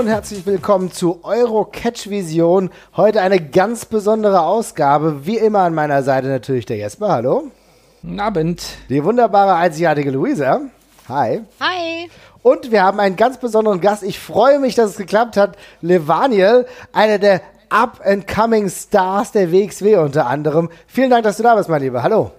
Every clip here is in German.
Und herzlich willkommen zu Euro Catch Vision. Heute eine ganz besondere Ausgabe. Wie immer an meiner Seite natürlich der Jesper. Hallo. Guten Abend. Die wunderbare, einzigartige Luisa. Hi. Hi. Und wir haben einen ganz besonderen Gast. Ich freue mich, dass es geklappt hat. Levaniel, einer der up-and-coming Stars der WXW unter anderem. Vielen Dank, dass du da bist, mein Lieber. Hallo.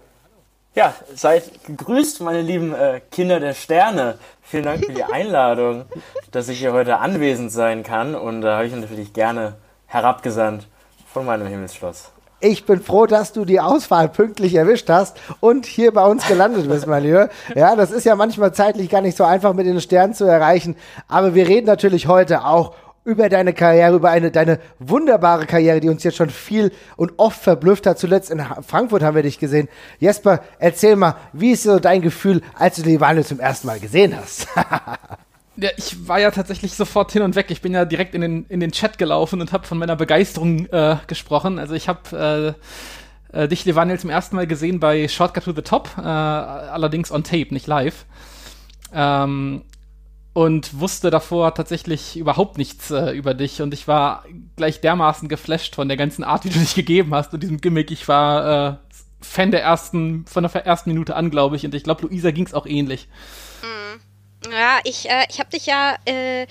Ja, seid gegrüßt, meine lieben äh, Kinder der Sterne. Vielen Dank für die Einladung, dass ich hier heute anwesend sein kann. Und da äh, habe ich natürlich gerne herabgesandt von meinem Himmelsschloss. Ich bin froh, dass du die Auswahl pünktlich erwischt hast und hier bei uns gelandet bist, mein Lieber. Ja, das ist ja manchmal zeitlich gar nicht so einfach mit den Sternen zu erreichen. Aber wir reden natürlich heute auch über deine Karriere, über eine deine wunderbare Karriere, die uns jetzt schon viel und oft verblüfft hat. Zuletzt in Frankfurt haben wir dich gesehen. Jesper, erzähl mal, wie ist so dein Gefühl, als du Wahl zum ersten Mal gesehen hast? ja, ich war ja tatsächlich sofort hin und weg. Ich bin ja direkt in den, in den Chat gelaufen und habe von meiner Begeisterung äh, gesprochen. Also ich habe äh, äh, dich, Levaniel, zum ersten Mal gesehen bei Shortcut to the Top, äh, allerdings on tape, nicht live. Ähm, und wusste davor tatsächlich überhaupt nichts äh, über dich und ich war gleich dermaßen geflasht von der ganzen Art, wie du dich gegeben hast und diesem Gimmick. Ich war äh, Fan der ersten, von der ersten Minute an, glaube ich, und ich glaube, Luisa ging es auch ähnlich. Mhm. Ja, ich, äh, ich habe dich ja äh,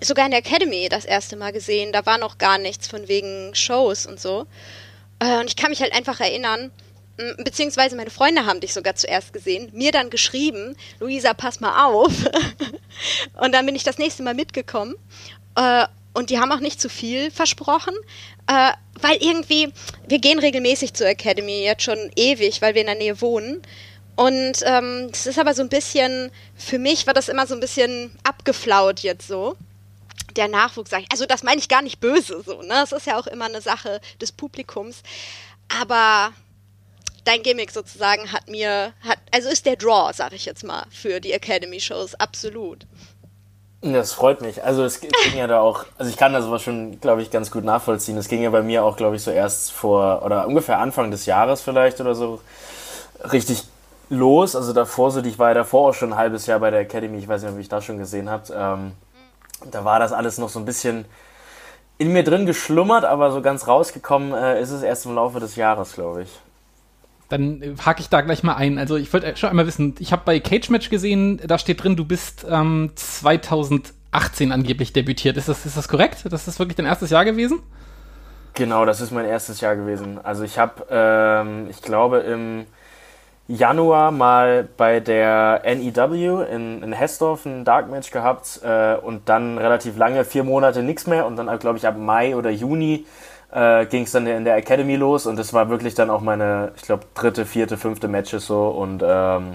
sogar in der Academy das erste Mal gesehen. Da war noch gar nichts von wegen Shows und so. Äh, und ich kann mich halt einfach erinnern, beziehungsweise meine Freunde haben dich sogar zuerst gesehen, mir dann geschrieben, Luisa, pass mal auf. und dann bin ich das nächste Mal mitgekommen. Äh, und die haben auch nicht zu viel versprochen, äh, weil irgendwie, wir gehen regelmäßig zur Academy, jetzt schon ewig, weil wir in der Nähe wohnen. Und ähm, das ist aber so ein bisschen, für mich war das immer so ein bisschen abgeflaut jetzt so der Nachwuchs sag ich. Also das meine ich gar nicht böse so, ne? Das ist ja auch immer eine Sache des Publikums. Aber dein Gimmick sozusagen hat mir, hat, also ist der Draw, sag ich jetzt mal, für die Academy-Shows, absolut. Das freut mich. Also es ging ja da auch, also ich kann das aber schon, glaube ich, ganz gut nachvollziehen. Es ging ja bei mir auch, glaube ich, so erst vor, oder ungefähr Anfang des Jahres vielleicht oder so, richtig los. Also davor so, ich war ja davor auch schon ein halbes Jahr bei der Academy, ich weiß nicht, ob ich das schon gesehen habt. Ähm, da war das alles noch so ein bisschen in mir drin geschlummert, aber so ganz rausgekommen äh, ist es erst im Laufe des Jahres, glaube ich. Dann äh, hake ich da gleich mal ein. Also ich wollte schon einmal wissen, ich habe bei Cage Match gesehen, da steht drin, du bist ähm, 2018 angeblich debütiert. Ist das, ist das korrekt? Das ist wirklich dein erstes Jahr gewesen? Genau, das ist mein erstes Jahr gewesen. Also ich habe, ähm, ich glaube, im Januar mal bei der NEW in, in Hessdorf ein Dark Match gehabt äh, und dann relativ lange, vier Monate nichts mehr und dann, glaube ich, ab Mai oder Juni äh, ging es dann in der Academy los und das war wirklich dann auch meine, ich glaube, dritte, vierte, fünfte Matches so und ähm,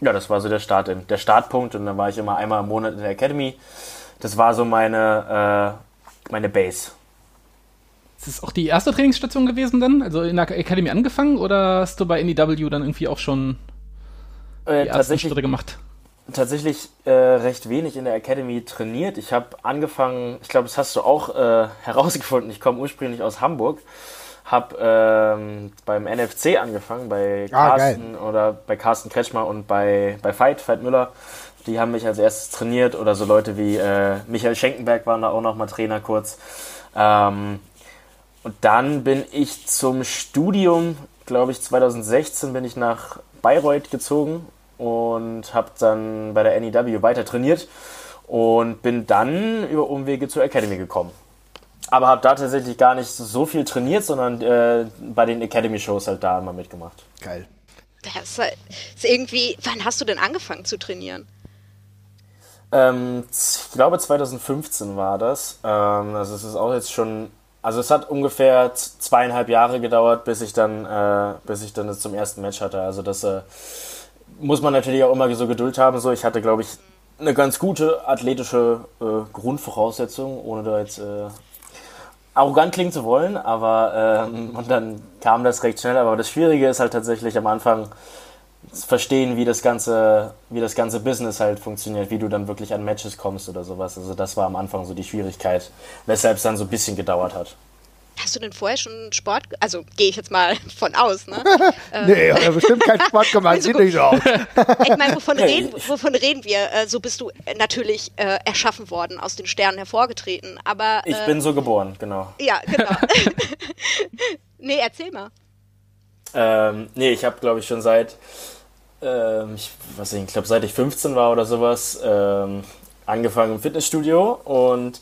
ja, das war so der Start, der Startpunkt und dann war ich immer einmal im Monat in der Academy. Das war so meine, äh, meine Base. Ist das auch die erste Trainingsstation gewesen dann? Also in der Academy angefangen oder hast du bei NEW dann irgendwie auch schon äh, die ersten Schritte gemacht? Tatsächlich äh, recht wenig in der Academy trainiert. Ich habe angefangen, ich glaube, das hast du auch äh, herausgefunden, ich komme ursprünglich aus Hamburg, habe ähm, beim NFC angefangen, bei ah, Carsten geil. oder bei Carsten Kretschmer und bei, bei Fight, Fight Müller. Die haben mich als erstes trainiert oder so Leute wie äh, Michael Schenkenberg waren da auch noch mal Trainer kurz. Ähm, und dann bin ich zum Studium, glaube ich, 2016 bin ich nach Bayreuth gezogen und habe dann bei der NEW weiter trainiert und bin dann über Umwege zur Academy gekommen. Aber habe da tatsächlich gar nicht so viel trainiert, sondern äh, bei den Academy-Shows halt da immer mitgemacht. Geil. Das ist irgendwie, wann hast du denn angefangen zu trainieren? Ähm, ich glaube 2015 war das. Ähm, also es ist auch jetzt schon, also es hat ungefähr zweieinhalb Jahre gedauert, bis ich dann, äh, bis ich dann das zum ersten Match hatte. Also das äh, muss man natürlich auch immer so Geduld haben. So, ich hatte, glaube ich, eine ganz gute athletische äh, Grundvoraussetzung, ohne da jetzt äh, arrogant klingen zu wollen, aber ähm, und dann kam das recht schnell. Aber das Schwierige ist halt tatsächlich am Anfang verstehen, wie das ganze, wie das ganze Business halt funktioniert, wie du dann wirklich an Matches kommst oder sowas. Also das war am Anfang so die Schwierigkeit, weshalb es dann so ein bisschen gedauert hat. Hast du denn vorher schon Sport, also gehe ich jetzt mal von aus, ne? nee, hat er bestimmt keinen Sport gemacht, also sieht nicht so aus. ich meine, wovon reden, wovon reden wir? Äh, so bist du natürlich äh, erschaffen worden, aus den Sternen hervorgetreten, aber... Äh, ich bin so geboren, genau. Ja, genau. nee, erzähl mal. Ähm, nee, ich habe, glaube ich, schon seit, ähm, ich weiß nicht, ich glaube, seit ich 15 war oder sowas, ähm, angefangen im Fitnessstudio und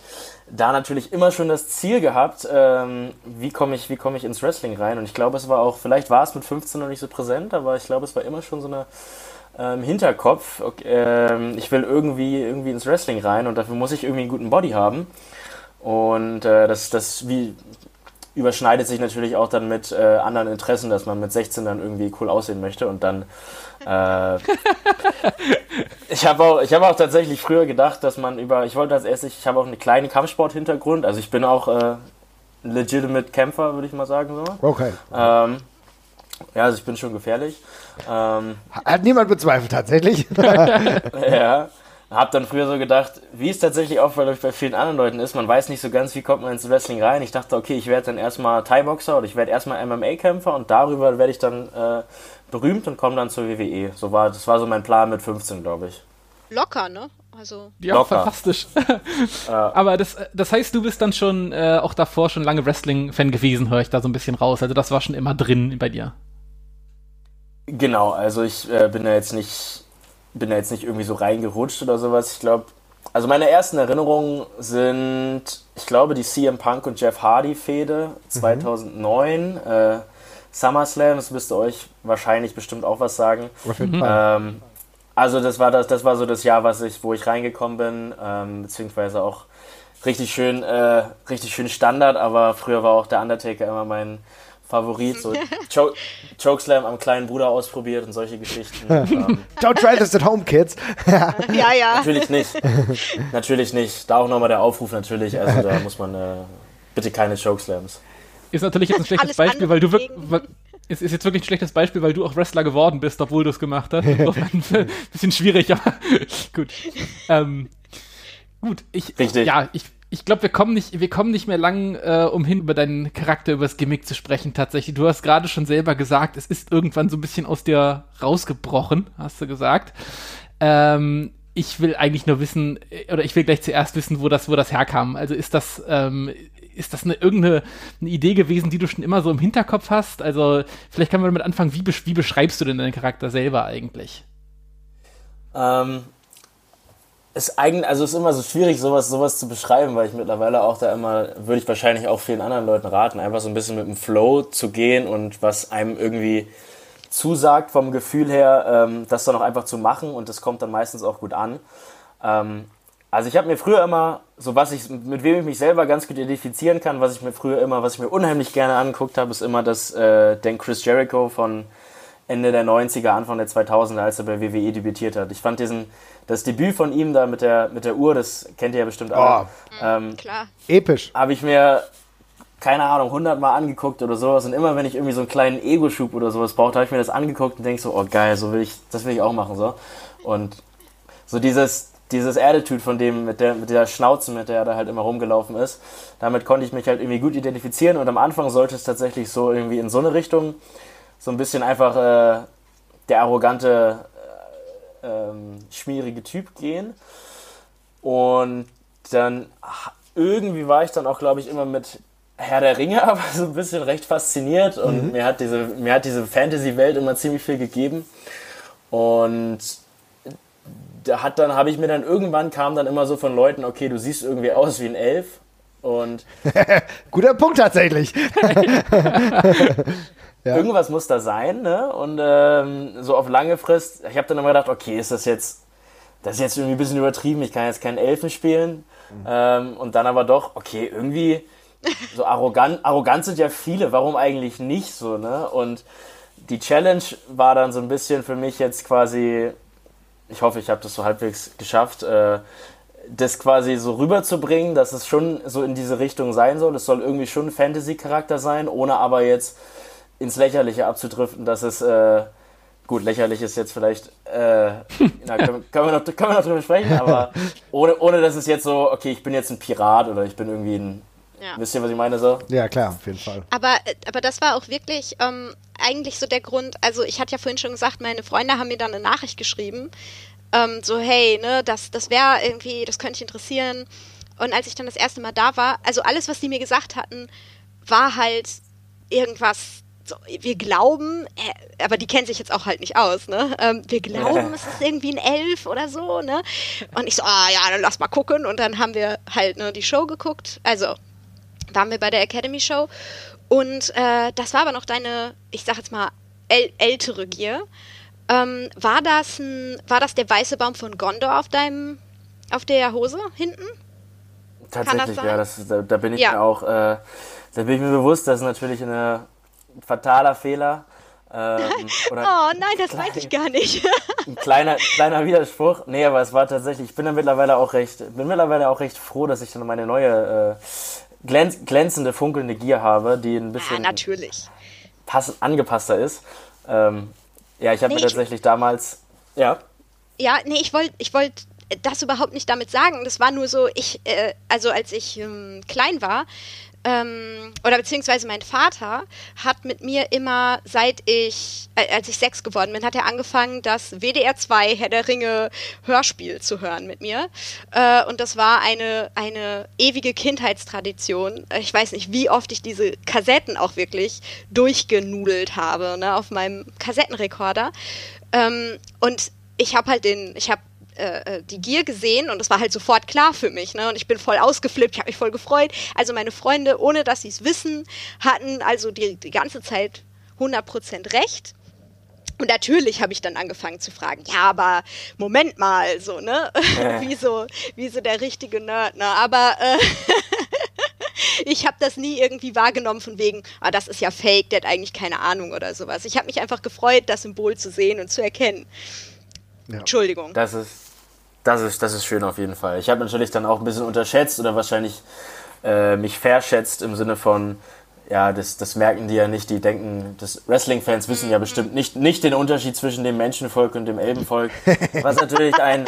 da natürlich immer schon das Ziel gehabt, ähm, wie komme ich, wie ich ins Wrestling rein. Und ich glaube, es war auch, vielleicht war es mit 15 noch nicht so präsent, aber ich glaube, es war immer schon so eine ähm, Hinterkopf. Okay, ähm, ich will irgendwie, irgendwie ins Wrestling rein und dafür muss ich irgendwie einen guten Body haben. Und äh, das, das wie, überschneidet sich natürlich auch dann mit äh, anderen Interessen, dass man mit 16 dann irgendwie cool aussehen möchte und dann äh, ich habe auch, hab auch tatsächlich früher gedacht, dass man über, ich wollte als erstes, ich habe auch einen kleinen Kampfsport-Hintergrund, also ich bin auch äh, ein legitimate Kämpfer, würde ich mal sagen. So. Okay. Ähm, ja, also ich bin schon gefährlich. Ähm, Hat niemand bezweifelt, tatsächlich. ja. Hab dann früher so gedacht, wie es tatsächlich auch bei, bei vielen anderen Leuten ist, man weiß nicht so ganz, wie kommt man ins Wrestling rein. Ich dachte, okay, ich werde dann erstmal Thai-Boxer oder ich werde erstmal MMA-Kämpfer und darüber werde ich dann äh, berühmt und komme dann zur WWE. So war, das war so mein Plan mit 15, glaube ich. Locker, ne? Also ja, Locker. fantastisch. Aber das, das heißt, du bist dann schon äh, auch davor schon lange Wrestling-Fan gewesen, höre ich da so ein bisschen raus. Also das war schon immer drin bei dir. Genau, also ich äh, bin da jetzt nicht bin da jetzt nicht irgendwie so reingerutscht oder sowas. Ich glaube, also meine ersten Erinnerungen sind, ich glaube, die CM Punk und Jeff Hardy Fehde 2009. Mhm. Äh, SummerSlam, das müsste euch wahrscheinlich bestimmt auch was sagen. Mhm. Ähm, also das war das, das war so das Jahr, was ich, wo ich reingekommen bin, ähm, beziehungsweise auch richtig schön, äh, richtig schön Standard, aber früher war auch der Undertaker immer mein Favorit, so Cho Chokeslam am kleinen Bruder ausprobiert und solche Geschichten. ähm, Don't try this at home, kids. ja, ja. Natürlich nicht. natürlich nicht. Da auch nochmal der Aufruf natürlich. Also da muss man äh, bitte keine Chokeslams. Ist natürlich jetzt ein schlechtes Beispiel, weil du wirklich. Es ist jetzt wirklich ein schlechtes Beispiel, weil du auch Wrestler geworden bist, obwohl du es gemacht hast. ein bisschen schwierig, aber gut. Ähm, gut, ich. Richtig. Ja, ich ich glaube, wir kommen nicht, wir kommen nicht mehr lang äh, umhin, über deinen Charakter, über das Gimmick zu sprechen. Tatsächlich, du hast gerade schon selber gesagt, es ist irgendwann so ein bisschen aus dir rausgebrochen, hast du gesagt. Ähm, ich will eigentlich nur wissen, äh, oder ich will gleich zuerst wissen, wo das, wo das herkam. Also ist das, ähm, ist das eine irgendeine eine Idee gewesen, die du schon immer so im Hinterkopf hast? Also vielleicht können wir damit anfangen, wie, wie beschreibst du denn deinen Charakter selber eigentlich? Ähm, ist eigentlich, also ist immer so schwierig, sowas, sowas zu beschreiben, weil ich mittlerweile auch da immer, würde ich wahrscheinlich auch vielen anderen Leuten raten, einfach so ein bisschen mit dem Flow zu gehen und was einem irgendwie zusagt vom Gefühl her, ähm, das dann auch einfach zu machen und das kommt dann meistens auch gut an. Ähm, also ich habe mir früher immer, so was ich, mit wem ich mich selber ganz gut identifizieren kann, was ich mir früher immer, was ich mir unheimlich gerne angeguckt habe, ist immer das, äh, den Chris Jericho von Ende der 90er, Anfang der 2000er, als er bei WWE debütiert hat. Ich fand diesen, das Debüt von ihm da mit der, mit der Uhr, das kennt ihr ja bestimmt auch. Oh, ähm, klar. Episch. Habe ich mir, keine Ahnung, hundertmal angeguckt oder sowas. Und immer wenn ich irgendwie so einen kleinen Ego-Schub oder sowas brauchte, habe ich mir das angeguckt und denke so, oh geil, so will ich, das will ich auch machen. so Und so dieses, dieses Attitude von dem, mit der, mit der Schnauze, mit der er da halt immer rumgelaufen ist, damit konnte ich mich halt irgendwie gut identifizieren. Und am Anfang sollte es tatsächlich so irgendwie in so eine Richtung, so ein bisschen einfach äh, der arrogante ähm, schmierige Typ gehen. Und dann irgendwie war ich dann auch, glaube ich, immer mit Herr der Ringe, aber so ein bisschen recht fasziniert und mhm. mir hat diese, mir hat diese Fantasy-Welt immer ziemlich viel gegeben. Und da hat dann, habe ich mir dann irgendwann kam dann immer so von Leuten, okay, du siehst irgendwie aus wie ein Elf. Und guter Punkt tatsächlich. Ja. Irgendwas muss da sein, ne? Und ähm, so auf lange Frist, ich habe dann immer gedacht, okay, ist das jetzt, das ist jetzt irgendwie ein bisschen übertrieben, ich kann jetzt keinen Elfen spielen. Mhm. Ähm, und dann aber doch, okay, irgendwie so arrogant, arrogant sind ja viele, warum eigentlich nicht so, ne? Und die Challenge war dann so ein bisschen für mich jetzt quasi, ich hoffe, ich habe das so halbwegs geschafft, äh, das quasi so rüberzubringen, dass es schon so in diese Richtung sein soll. Es soll irgendwie schon ein Fantasy-Charakter sein, ohne aber jetzt ins Lächerliche abzudriften, dass es, äh, gut, lächerlich ist jetzt vielleicht, äh, na, können, können, wir noch, können wir noch drüber sprechen, aber ohne, ohne dass es jetzt so, okay, ich bin jetzt ein Pirat oder ich bin irgendwie ein, Ja. Wisst ihr, was ich meine so? Ja, klar, auf jeden Fall. Aber, aber das war auch wirklich ähm, eigentlich so der Grund, also ich hatte ja vorhin schon gesagt, meine Freunde haben mir dann eine Nachricht geschrieben, ähm, so, hey, ne, das, das wäre irgendwie, das könnte dich interessieren. Und als ich dann das erste Mal da war, also alles, was die mir gesagt hatten, war halt irgendwas so, wir glauben, äh, aber die kennen sich jetzt auch halt nicht aus, ne? Ähm, wir glauben, es ist irgendwie ein Elf oder so, ne? Und ich so, ah ja, dann lass mal gucken. Und dann haben wir halt ne, die Show geguckt. Also waren wir bei der Academy Show. Und äh, das war aber noch deine, ich sag jetzt mal, äl ältere Gier. Ähm, war das ein, war das der weiße Baum von Gondor auf deinem, auf der Hose hinten? Tatsächlich, das ja, das, da, da, bin ich ja. mir auch, äh, da bin ich mir bewusst, dass natürlich eine fataler Fehler. Ähm, oh nein, das klein, weiß ich gar nicht. ein kleiner, kleiner Widerspruch. Nee, aber es war tatsächlich, ich bin da mittlerweile auch recht, bin mittlerweile auch recht froh, dass ich dann meine neue äh, glänz, glänzende, funkelnde Gier habe, die ein bisschen. Pass, angepasster ist. Ähm, ja, ich habe nee, mir tatsächlich damals. Ja. Ja, nee, ich wollte ich wollt das überhaupt nicht damit sagen. Das war nur so, ich, äh, also als ich ähm, klein war, ähm, oder beziehungsweise mein Vater hat mit mir immer, seit ich, äh, als ich sechs geworden bin, hat er angefangen, das WDR 2 Herr der Ringe Hörspiel zu hören mit mir. Äh, und das war eine, eine ewige Kindheitstradition. Ich weiß nicht, wie oft ich diese Kassetten auch wirklich durchgenudelt habe, ne, auf meinem Kassettenrekorder. Ähm, und ich habe halt den, ich habe äh, äh, die Gier gesehen und das war halt sofort klar für mich. Ne? Und ich bin voll ausgeflippt, ich habe mich voll gefreut. Also meine Freunde, ohne dass sie es wissen, hatten also die, die ganze Zeit 100% recht. Und natürlich habe ich dann angefangen zu fragen, ja, aber Moment mal, so, ne? Äh. wie, so, wie so der richtige Nerd, ne? Aber äh, ich habe das nie irgendwie wahrgenommen von wegen, ah, das ist ja fake, der hat eigentlich keine Ahnung oder sowas. Ich habe mich einfach gefreut, das Symbol zu sehen und zu erkennen. Ja. Entschuldigung. Das ist, das ist, das ist schön auf jeden Fall. Ich habe natürlich dann auch ein bisschen unterschätzt oder wahrscheinlich äh, mich verschätzt im Sinne von, ja, das, das merken die ja nicht. Die denken, das Wrestling-Fans wissen ja bestimmt nicht, nicht den Unterschied zwischen dem Menschenvolk und dem Elbenvolk. Was natürlich ein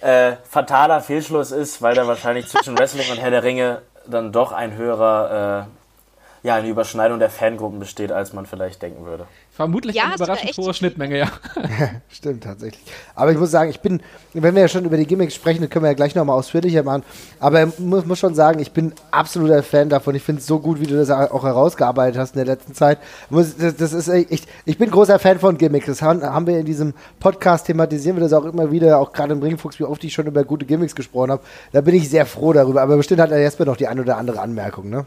äh, fataler Fehlschluss ist, weil da wahrscheinlich zwischen Wrestling und Herr der Ringe dann doch ein höherer äh, ja, eine Überschneidung der Fangruppen besteht, als man vielleicht denken würde. Vermutlich ja, eine überraschend hohe Schnittmenge, ja. Stimmt, tatsächlich. Aber ich muss sagen, ich bin, wenn wir ja schon über die Gimmicks sprechen, dann können wir ja gleich nochmal ausführlicher machen. Aber ich muss, muss schon sagen, ich bin absoluter Fan davon. Ich finde es so gut, wie du das auch herausgearbeitet hast in der letzten Zeit. Das, das ist, ich, ich bin großer Fan von Gimmicks. Das haben, haben wir in diesem Podcast thematisieren wir das auch immer wieder, auch gerade im Ringfuchs, wie oft ich schon über gute Gimmicks gesprochen habe. Da bin ich sehr froh darüber. Aber bestimmt hat der Jesper noch die ein oder andere Anmerkung, ne?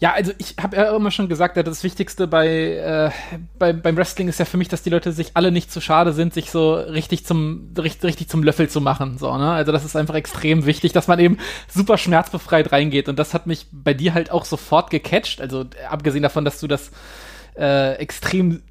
Ja, also ich habe ja immer schon gesagt, das Wichtigste bei, äh, bei, beim Wrestling ist ja für mich, dass die Leute sich alle nicht zu schade sind, sich so richtig zum richtig, richtig zum Löffel zu machen. So, ne? Also das ist einfach extrem wichtig, dass man eben super schmerzbefreit reingeht. Und das hat mich bei dir halt auch sofort gecatcht. Also abgesehen davon, dass du das äh, extrem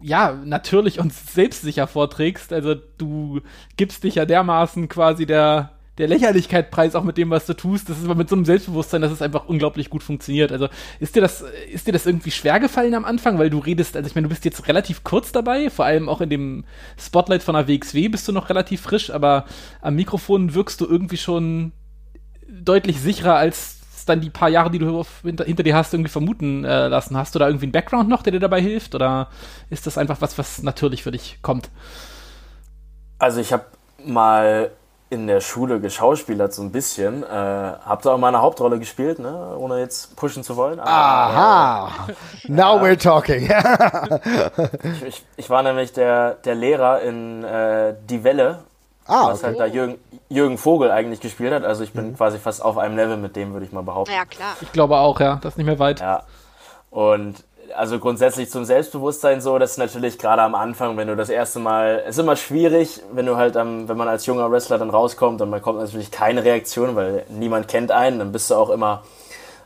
ja, natürlich und selbstsicher vorträgst. Also du gibst dich ja dermaßen quasi der der Lächerlichkeitpreis auch mit dem, was du tust. Das ist aber mit so einem Selbstbewusstsein, dass es einfach unglaublich gut funktioniert. Also ist dir das, ist dir das irgendwie schwer gefallen am Anfang, weil du redest, also ich meine, du bist jetzt relativ kurz dabei, vor allem auch in dem Spotlight von der WXW bist du noch relativ frisch, aber am Mikrofon wirkst du irgendwie schon deutlich sicherer als dann die paar Jahre, die du hinter, hinter dir hast, irgendwie vermuten äh, lassen. Hast du da irgendwie einen Background noch, der dir dabei hilft? Oder ist das einfach was, was natürlich für dich kommt? Also ich habe mal in der Schule geschauspielert so ein bisschen. Äh, hab da auch mal eine Hauptrolle gespielt, ne? ohne jetzt pushen zu wollen. Aber, Aha! Äh, Now we're talking. ich, ich, ich, war nämlich der, der Lehrer in äh, Die Welle, ah, was halt da Jürgen, Jürgen Vogel eigentlich gespielt hat. Also ich bin mhm. quasi fast auf einem Level mit dem, würde ich mal behaupten. Ja, klar. Ich glaube auch, ja. Das ist nicht mehr weit. Ja. Und also grundsätzlich zum Selbstbewusstsein so, das ist natürlich gerade am Anfang, wenn du das erste Mal, es ist immer schwierig, wenn du halt, am, wenn man als junger Wrestler dann rauskommt und man kommt natürlich keine Reaktion, weil niemand kennt einen, dann bist du auch immer,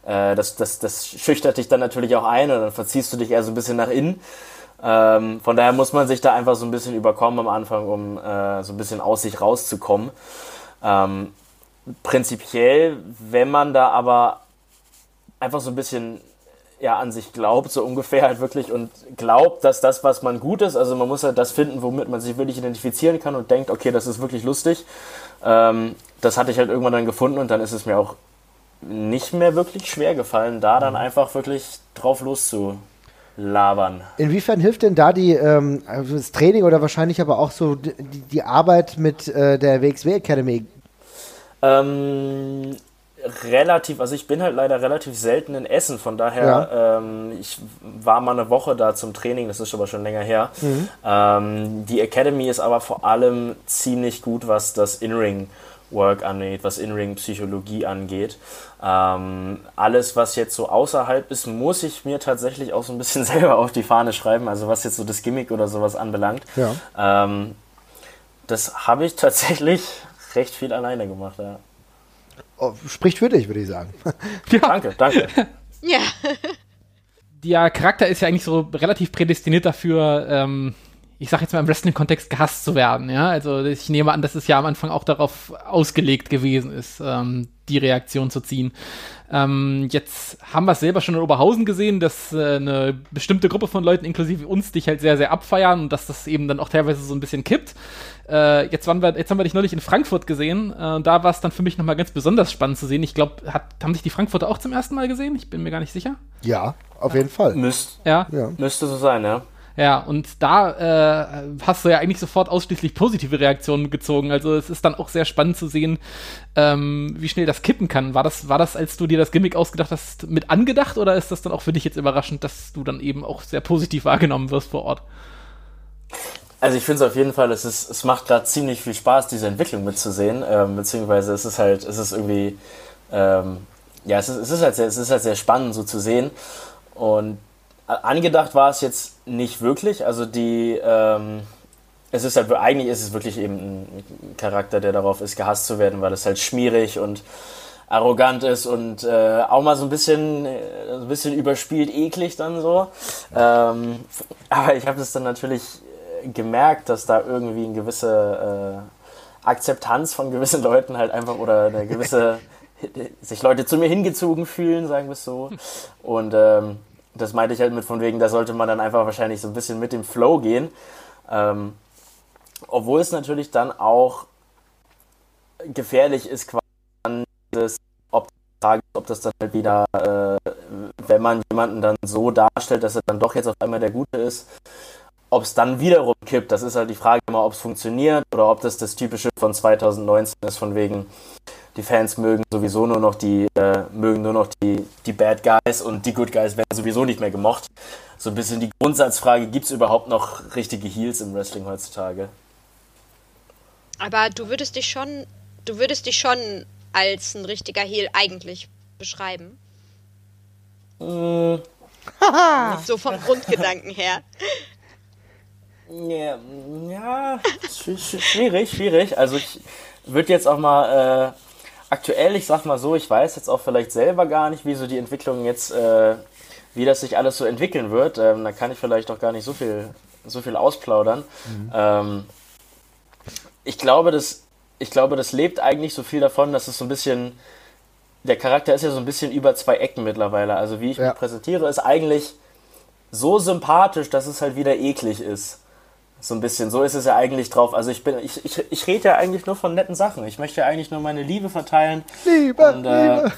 äh, das, das, das schüchtert dich dann natürlich auch ein und dann verziehst du dich eher so ein bisschen nach innen. Ähm, von daher muss man sich da einfach so ein bisschen überkommen am Anfang, um äh, so ein bisschen aus sich rauszukommen. Ähm, prinzipiell, wenn man da aber einfach so ein bisschen ja an sich glaubt, so ungefähr halt wirklich und glaubt, dass das, was man gut ist, also man muss halt das finden, womit man sich wirklich identifizieren kann und denkt, okay, das ist wirklich lustig. Ähm, das hatte ich halt irgendwann dann gefunden und dann ist es mir auch nicht mehr wirklich schwer gefallen, da dann mhm. einfach wirklich drauf loszulabern. Inwiefern hilft denn da die, ähm, also das Training oder wahrscheinlich aber auch so die, die Arbeit mit äh, der WXW Academy? Ähm, relativ, also ich bin halt leider relativ selten in Essen, von daher, ja. ähm, ich war mal eine Woche da zum Training, das ist aber schon länger her. Mhm. Ähm, die Academy ist aber vor allem ziemlich gut, was das In-Ring Work angeht, was In-Ring-Psychologie angeht. Ähm, alles, was jetzt so außerhalb ist, muss ich mir tatsächlich auch so ein bisschen selber auf die Fahne schreiben, also was jetzt so das Gimmick oder sowas anbelangt. Ja. Ähm, das habe ich tatsächlich recht viel alleine gemacht, ja. Oh, spricht für dich, würde ich sagen. Ja. Danke, danke. Ja. Der Charakter ist ja eigentlich so relativ prädestiniert dafür, ähm, ich sag jetzt mal im Wrestling-Kontext gehasst zu werden, ja. Also ich nehme an, dass es ja am Anfang auch darauf ausgelegt gewesen ist, ähm, die Reaktion zu ziehen. Ähm, jetzt haben wir es selber schon in Oberhausen gesehen, dass äh, eine bestimmte Gruppe von Leuten, inklusive uns, dich halt sehr, sehr abfeiern und dass das eben dann auch teilweise so ein bisschen kippt. Äh, jetzt, waren wir, jetzt haben wir dich neulich in Frankfurt gesehen. Äh, da war es dann für mich nochmal ganz besonders spannend zu sehen. Ich glaube, haben dich die Frankfurter auch zum ersten Mal gesehen? Ich bin mir gar nicht sicher. Ja, auf jeden Fall. Müsst, ja. Müsste so sein, ja. Ja, und da äh, hast du ja eigentlich sofort ausschließlich positive Reaktionen gezogen. Also es ist dann auch sehr spannend zu sehen, ähm, wie schnell das kippen kann. War das, war das, als du dir das Gimmick ausgedacht hast, mit angedacht oder ist das dann auch für dich jetzt überraschend, dass du dann eben auch sehr positiv wahrgenommen wirst vor Ort? Also ich finde es auf jeden Fall, es, ist, es macht gerade ziemlich viel Spaß, diese Entwicklung mitzusehen, ähm, beziehungsweise es ist halt, es ist irgendwie, ähm, ja, es ist, es, ist halt sehr, es ist halt sehr spannend so zu sehen und Angedacht war es jetzt nicht wirklich. Also die, ähm, es ist halt, eigentlich ist es wirklich eben ein Charakter, der darauf ist, gehasst zu werden, weil es halt schmierig und arrogant ist und äh, auch mal so ein bisschen, äh, ein bisschen überspielt, eklig dann so. Ähm, aber ich habe das dann natürlich äh, gemerkt, dass da irgendwie eine gewisse äh, Akzeptanz von gewissen Leuten halt einfach oder eine gewisse sich Leute zu mir hingezogen fühlen, sagen wir es so. Und ähm, das meinte ich halt mit von wegen, da sollte man dann einfach wahrscheinlich so ein bisschen mit dem Flow gehen. Ähm, obwohl es natürlich dann auch gefährlich ist, quasi, ob, ob das dann halt wieder, äh, wenn man jemanden dann so darstellt, dass er dann doch jetzt auf einmal der Gute ist, ob es dann wiederum kippt. Das ist halt die Frage immer, ob es funktioniert oder ob das das Typische von 2019 ist, von wegen, die Fans mögen sowieso nur noch die, äh, mögen nur noch die, die Bad Guys und die Good Guys werden sowieso nicht mehr gemocht. So ein bisschen die Grundsatzfrage, gibt es überhaupt noch richtige Heels im Wrestling heutzutage? Aber du würdest dich schon, du würdest dich schon als ein richtiger Heel eigentlich beschreiben. Mm. so vom Grundgedanken her. Ja, ja schwierig, schwierig. Also ich würde jetzt auch mal äh, aktuell, ich sag mal so, ich weiß jetzt auch vielleicht selber gar nicht, wie so die Entwicklung jetzt, äh, wie das sich alles so entwickeln wird. Ähm, da kann ich vielleicht auch gar nicht so viel, so viel ausplaudern. Mhm. Ähm, ich glaube, das, ich glaube, das lebt eigentlich so viel davon, dass es so ein bisschen, der Charakter ist ja so ein bisschen über zwei Ecken mittlerweile. Also wie ich ja. mich präsentiere, ist eigentlich so sympathisch, dass es halt wieder eklig ist. So ein bisschen, so ist es ja eigentlich drauf. Also ich bin, ich, ich, ich rede ja eigentlich nur von netten Sachen. Ich möchte ja eigentlich nur meine Liebe verteilen. Liebe, und, äh, Liebe.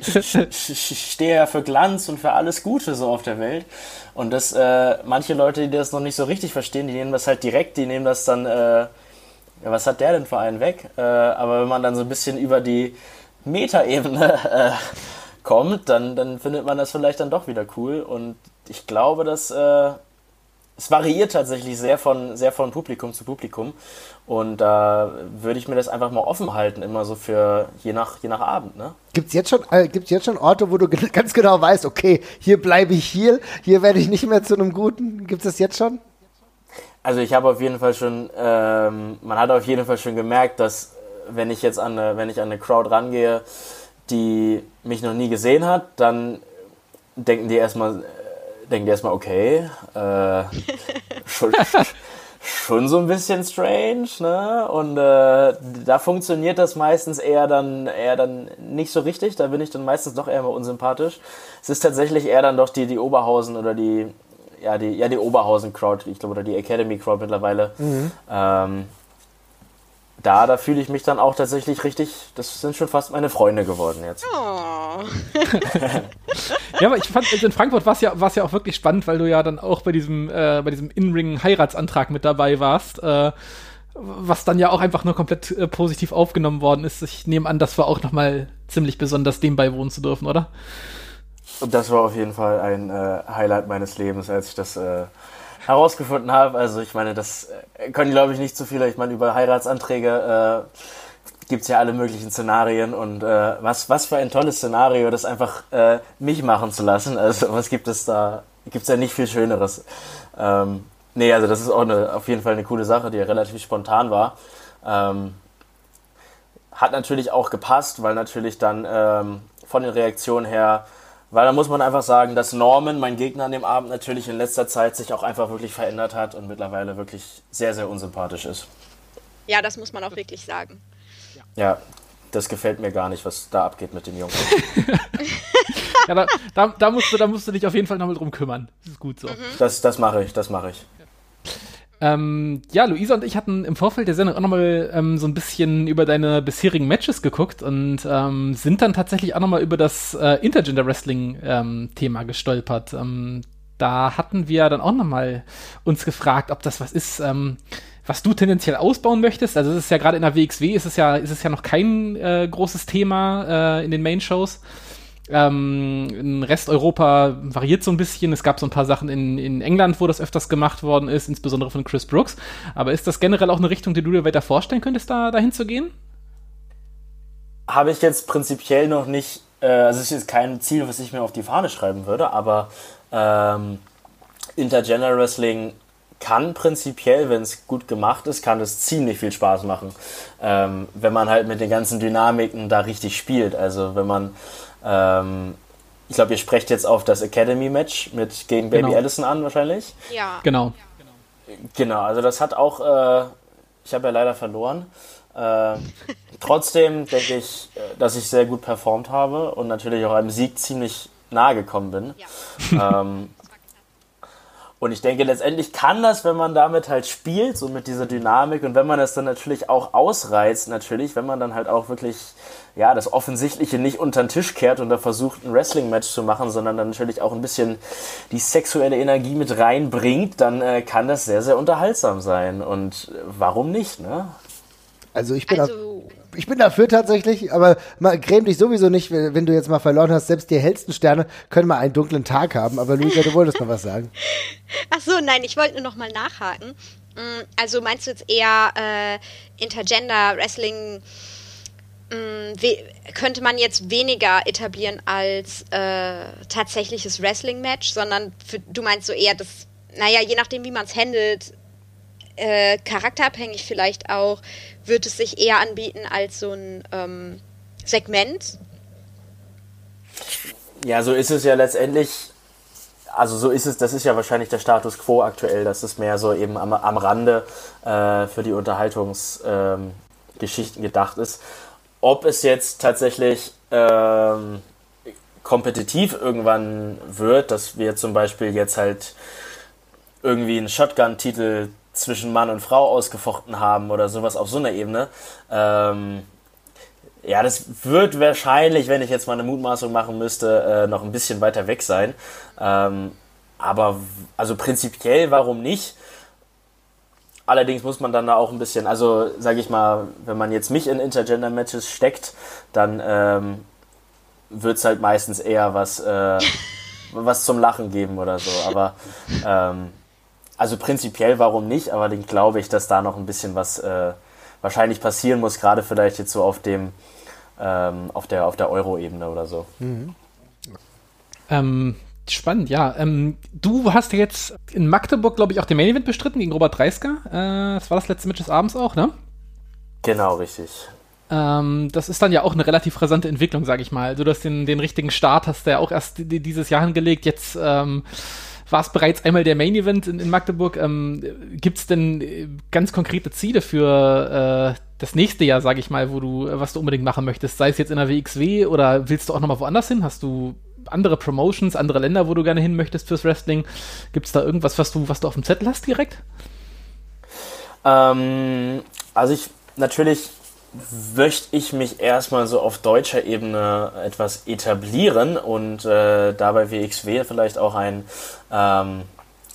ich, ich, stehe ja für Glanz und für alles Gute so auf der Welt. Und das, äh, manche Leute, die das noch nicht so richtig verstehen, die nehmen das halt direkt, die nehmen das dann, äh, ja, was hat der denn für einen weg? Äh, aber wenn man dann so ein bisschen über die Metaebene äh, kommt, dann, dann findet man das vielleicht dann doch wieder cool. Und ich glaube, dass äh, es variiert tatsächlich sehr von, sehr von Publikum zu Publikum. Und da würde ich mir das einfach mal offen halten, immer so für je nach, je nach Abend. Ne? Gibt es jetzt, schon, äh, jetzt schon Orte, wo du ganz genau weißt, okay, hier bleibe ich hier, hier werde ich nicht mehr zu einem Guten? Gibt es das jetzt schon? Also ich habe auf jeden Fall schon, ähm, man hat auf jeden Fall schon gemerkt, dass wenn ich jetzt an eine, wenn ich an eine Crowd rangehe, die mich noch nie gesehen hat, dann denken die erstmal, denken die erstmal, okay, äh, schon, schon so ein bisschen strange, ne? Und äh, da funktioniert das meistens eher dann, eher dann nicht so richtig. Da bin ich dann meistens doch eher mal unsympathisch. Es ist tatsächlich eher dann doch die, die Oberhausen oder die, ja, die, ja, die Oberhausen-Crowd, ich glaube, oder die Academy-Crowd mittlerweile. Mhm. Ähm, da, da fühle ich mich dann auch tatsächlich richtig, das sind schon fast meine Freunde geworden jetzt. Oh. ja, aber ich fand, also in Frankfurt war es ja, ja auch wirklich spannend, weil du ja dann auch bei diesem, äh, diesem In-Ring-Heiratsantrag mit dabei warst. Äh, was dann ja auch einfach nur komplett äh, positiv aufgenommen worden ist. Ich nehme an, das war auch nochmal ziemlich besonders, dem beiwohnen zu dürfen, oder? Das war auf jeden Fall ein äh, Highlight meines Lebens, als ich das äh, herausgefunden habe. Also ich meine, das äh, können glaube ich nicht zu viele. Ich meine, über Heiratsanträge äh, gibt es ja alle möglichen Szenarien und äh, was, was für ein tolles Szenario, das einfach äh, mich machen zu lassen. Also was gibt es da? Gibt es ja nicht viel Schöneres. Ähm, nee, also das ist auch eine, auf jeden Fall eine coole Sache, die ja relativ spontan war. Ähm, hat natürlich auch gepasst, weil natürlich dann ähm, von den Reaktionen her weil da muss man einfach sagen, dass Norman, mein Gegner an dem Abend, natürlich in letzter Zeit sich auch einfach wirklich verändert hat und mittlerweile wirklich sehr, sehr unsympathisch ist. Ja, das muss man auch wirklich sagen. Ja, das gefällt mir gar nicht, was da abgeht mit dem Jungen. ja, da, da, da, musst du, da musst du dich auf jeden Fall nochmal drum kümmern. Das ist gut so. Mhm. Das, das mache ich, das mache ich. Ähm, ja, Luisa und ich hatten im Vorfeld der Sendung auch nochmal ähm, so ein bisschen über deine bisherigen Matches geguckt und ähm, sind dann tatsächlich auch nochmal über das äh, Intergender Wrestling ähm, Thema gestolpert. Ähm, da hatten wir dann auch nochmal uns gefragt, ob das was ist, ähm, was du tendenziell ausbauen möchtest. Also es ist ja gerade in der WXW ist es ja, ist es ja noch kein äh, großes Thema äh, in den Main-Shows. Ähm, in Resteuropa variiert so ein bisschen. Es gab so ein paar Sachen in, in England, wo das öfters gemacht worden ist, insbesondere von Chris Brooks. Aber ist das generell auch eine Richtung, die du dir weiter vorstellen könntest, da dahin zu gehen? Habe ich jetzt prinzipiell noch nicht, äh, also es ist jetzt kein Ziel, was ich mir auf die Fahne schreiben würde, aber ähm, Intergender Wrestling kann prinzipiell, wenn es gut gemacht ist, kann es ziemlich viel Spaß machen, ähm, wenn man halt mit den ganzen Dynamiken da richtig spielt. Also wenn man ähm, ich glaube, ihr sprecht jetzt auf das Academy-Match mit gegen Baby genau. Allison an, wahrscheinlich. Ja. Genau. Genau, also das hat auch, äh, ich habe ja leider verloren. Äh, trotzdem denke ich, dass ich sehr gut performt habe und natürlich auch einem Sieg ziemlich nahe gekommen bin. Ja. Ähm, und ich denke, letztendlich kann das, wenn man damit halt spielt, so mit dieser Dynamik und wenn man es dann natürlich auch ausreizt, natürlich, wenn man dann halt auch wirklich, ja, das Offensichtliche nicht unter den Tisch kehrt und da versucht, ein Wrestling-Match zu machen, sondern dann natürlich auch ein bisschen die sexuelle Energie mit reinbringt, dann äh, kann das sehr, sehr unterhaltsam sein. Und warum nicht, ne? Also ich bin also, ich bin dafür tatsächlich, aber mal, gräm dich sowieso nicht, wenn du jetzt mal verloren hast. Selbst die hellsten Sterne können mal einen dunklen Tag haben. Aber Luisa, du wolltest noch was sagen. Ach so, nein, ich wollte nur noch mal nachhaken. Mm, also meinst du jetzt eher äh, Intergender Wrestling? Mm, könnte man jetzt weniger etablieren als äh, tatsächliches Wrestling-Match, sondern für, du meinst so eher das, naja, je nachdem, wie man es handelt, äh, charakterabhängig vielleicht auch, wird es sich eher anbieten als so ein ähm, Segment. Ja, so ist es ja letztendlich. Also so ist es, das ist ja wahrscheinlich der Status quo aktuell, dass es mehr so eben am, am Rande äh, für die Unterhaltungsgeschichten ähm, gedacht ist. Ob es jetzt tatsächlich ähm, kompetitiv irgendwann wird, dass wir zum Beispiel jetzt halt irgendwie einen Shotgun-Titel zwischen Mann und Frau ausgefochten haben oder sowas auf so einer Ebene. Ähm, ja, das wird wahrscheinlich, wenn ich jetzt mal eine Mutmaßung machen müsste, äh, noch ein bisschen weiter weg sein. Ähm, aber also prinzipiell, warum nicht? Allerdings muss man dann da auch ein bisschen, also sage ich mal, wenn man jetzt mich in Intergender-Matches steckt, dann ähm, wird es halt meistens eher was, äh, was zum Lachen geben oder so. Aber ähm, also prinzipiell, warum nicht? Aber dann glaube ich, dass da noch ein bisschen was äh, wahrscheinlich passieren muss, gerade vielleicht jetzt so auf dem ähm, auf der auf der Euro-Ebene oder so. Mhm. Ähm, spannend, ja. Ähm, du hast jetzt in Magdeburg, glaube ich, auch den Main Event bestritten gegen Robert Dreisker. Äh, das war das letzte Match des Abends auch, ne? Genau, richtig. Ähm, das ist dann ja auch eine relativ rasante Entwicklung, sage ich mal. Also, du hast den, den richtigen Start, hast du ja auch erst dieses Jahr hingelegt. Jetzt ähm, war es bereits einmal der Main Event in, in Magdeburg. Ähm, Gibt es denn äh, ganz konkrete Ziele für äh, das nächste Jahr, sage ich mal, wo du, äh, was du unbedingt machen möchtest? Sei es jetzt in der WXW oder willst du auch nochmal woanders hin? Hast du andere Promotions, andere Länder, wo du gerne hin möchtest fürs Wrestling? Gibt es da irgendwas, was du, was du auf dem Zettel hast direkt? Ähm, also ich natürlich möchte ich mich erstmal so auf deutscher Ebene etwas etablieren und äh, dabei WXW vielleicht auch ein, ähm,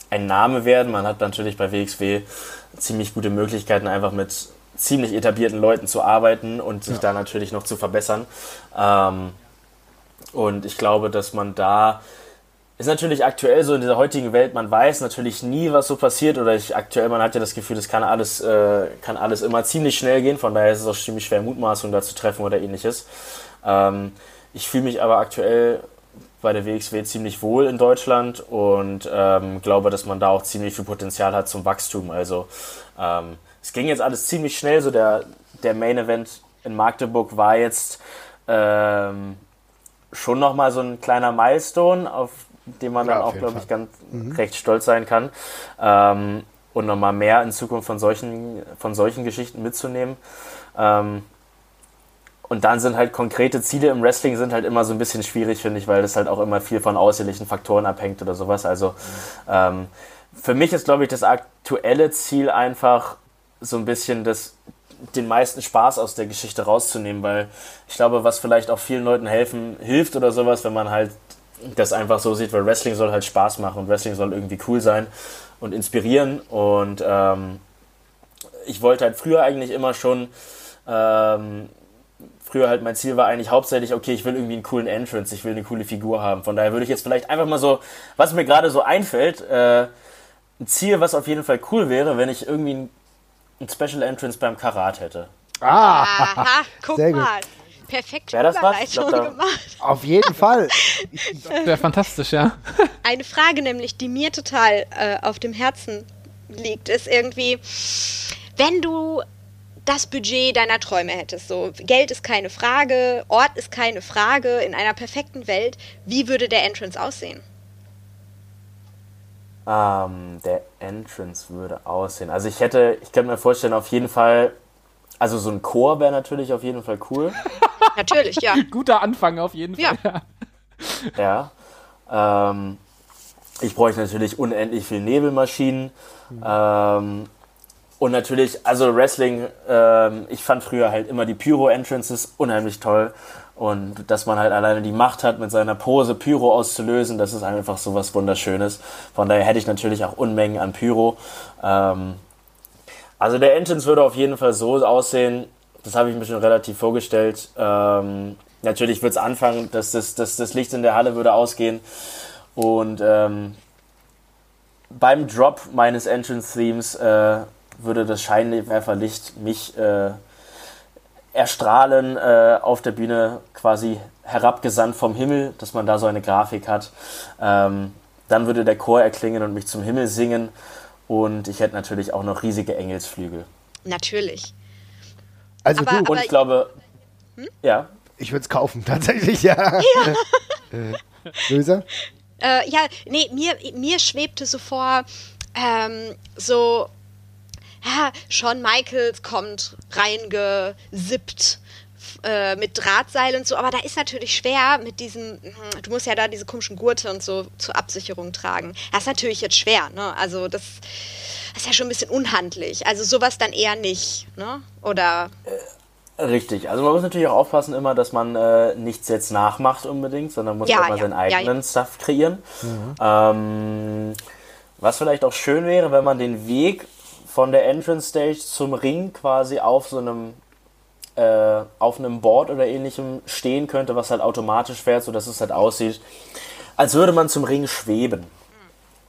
ein Name werden. Man hat natürlich bei WXW ziemlich gute Möglichkeiten, einfach mit ziemlich etablierten Leuten zu arbeiten und sich ja. da natürlich noch zu verbessern. Ähm, und ich glaube, dass man da ist natürlich aktuell so in dieser heutigen Welt, man weiß natürlich nie, was so passiert oder ich, aktuell, man hat ja das Gefühl, das kann alles, äh, kann alles immer ziemlich schnell gehen, von daher ist es auch ziemlich schwer, Mutmaßungen da zu treffen oder ähnliches. Ähm, ich fühle mich aber aktuell bei der WXW ziemlich wohl in Deutschland und ähm, glaube, dass man da auch ziemlich viel Potenzial hat zum Wachstum. Also ähm, es ging jetzt alles ziemlich schnell, so der, der Main Event in Magdeburg war jetzt ähm, schon nochmal so ein kleiner Milestone, auf dem man ja, dann auch, glaube ich, ganz mhm. recht stolz sein kann. Ähm, und nochmal mehr in Zukunft von solchen, von solchen Geschichten mitzunehmen. Ähm, und dann sind halt konkrete Ziele im Wrestling sind halt immer so ein bisschen schwierig, finde ich, weil das halt auch immer viel von äußerlichen Faktoren abhängt oder sowas. Also mhm. ähm, für mich ist, glaube ich, das aktuelle Ziel einfach so ein bisschen das, den meisten Spaß aus der Geschichte rauszunehmen, weil ich glaube, was vielleicht auch vielen Leuten helfen, hilft oder sowas, wenn man halt das einfach so sieht, weil Wrestling soll halt Spaß machen und Wrestling soll irgendwie cool sein und inspirieren. Und ähm, ich wollte halt früher eigentlich immer schon, ähm, früher halt mein Ziel war eigentlich hauptsächlich, okay, ich will irgendwie einen coolen Entrance, ich will eine coole Figur haben. Von daher würde ich jetzt vielleicht einfach mal so, was mir gerade so einfällt, äh, ein Ziel, was auf jeden Fall cool wäre, wenn ich irgendwie ein, ein Special Entrance beim Karat hätte. Ah, Aha, guck mal. Perfekt Wäre das was? Glaub, da gemacht. Auf jeden Fall. Wäre fantastisch, ja. Eine Frage nämlich, die mir total äh, auf dem Herzen liegt, ist irgendwie, wenn du das Budget deiner Träume hättest, so Geld ist keine Frage, Ort ist keine Frage, in einer perfekten Welt, wie würde der Entrance aussehen? Ähm, der Entrance würde aussehen. Also ich hätte, ich könnte mir vorstellen, auf jeden Fall also so ein Chor wäre natürlich auf jeden Fall cool. natürlich, ja. Guter Anfang auf jeden Fall. Ja. ja. Ähm, ich bräuchte natürlich unendlich viel Nebelmaschinen. Mhm. Ähm, und natürlich, also Wrestling, ähm, ich fand früher halt immer die Pyro-Entrances unheimlich toll. Und dass man halt alleine die Macht hat, mit seiner Pose Pyro auszulösen, das ist einfach so was Wunderschönes. Von daher hätte ich natürlich auch Unmengen an Pyro. Ähm, also der Entrance würde auf jeden Fall so aussehen, das habe ich mir schon relativ vorgestellt. Ähm, natürlich wird es anfangen, dass das, dass das Licht in der Halle würde ausgehen. Und ähm, beim Drop meines Entrance-Themes äh, würde das Scheinwerferlicht mich äh, erstrahlen äh, auf der Bühne quasi herabgesandt vom Himmel, dass man da so eine Grafik hat. Ähm, dann würde der Chor erklingen und mich zum Himmel singen. Und ich hätte natürlich auch noch riesige Engelsflügel. Natürlich. Also aber, du. Und ich glaube, hm? ja. Ich würde es kaufen, tatsächlich, ja. ja. äh, Löser? Äh, ja, nee, mir, mir schwebte so vor, ähm, so, ja, Shawn Michaels kommt reingesippt äh, mit Drahtseil und so, aber da ist natürlich schwer mit diesem, hm, du musst ja da diese komischen Gurte und so zur Absicherung tragen. Das ist natürlich jetzt schwer, ne? Also das, das ist ja schon ein bisschen unhandlich. Also sowas dann eher nicht, ne? Oder. Äh, richtig, also man muss natürlich auch aufpassen immer, dass man äh, nichts jetzt nachmacht unbedingt, sondern muss ja, auch mal ja, seinen eigenen ja, Stuff kreieren. Mhm. Ähm, was vielleicht auch schön wäre, wenn man den Weg von der Entrance Stage zum Ring quasi auf so einem äh, auf einem Board oder ähnlichem stehen könnte, was halt automatisch fährt, sodass es halt aussieht, als würde man zum Ring schweben.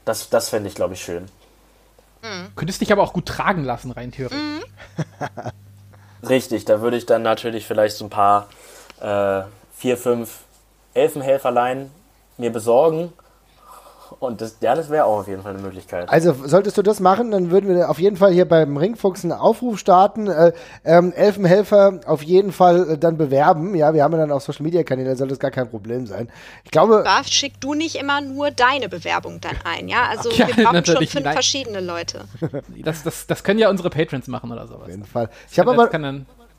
Das, das fände ich, glaube ich, schön. Mhm. Könntest dich aber auch gut tragen lassen, rein theoretisch. Mhm. Richtig, da würde ich dann natürlich vielleicht so ein paar äh, vier, fünf Elfenhelferlein mir besorgen und das, ja, das wäre auch auf jeden Fall eine Möglichkeit. Also solltest du das machen, dann würden wir auf jeden Fall hier beim Ringfuchs einen Aufruf starten. Äh, ähm, Elfenhelfer auf jeden Fall äh, dann bewerben. Ja, wir haben ja dann auch Social Media Kanäle, soll das gar kein Problem sein. Ich glaube. Darf, schick du nicht immer nur deine Bewerbung dann ein, ja? Also ja, wir brauchen schon fünf nein. verschiedene Leute. Das, das, das können ja unsere Patrons machen oder sowas. Auf jeden Fall. Ich habe aber.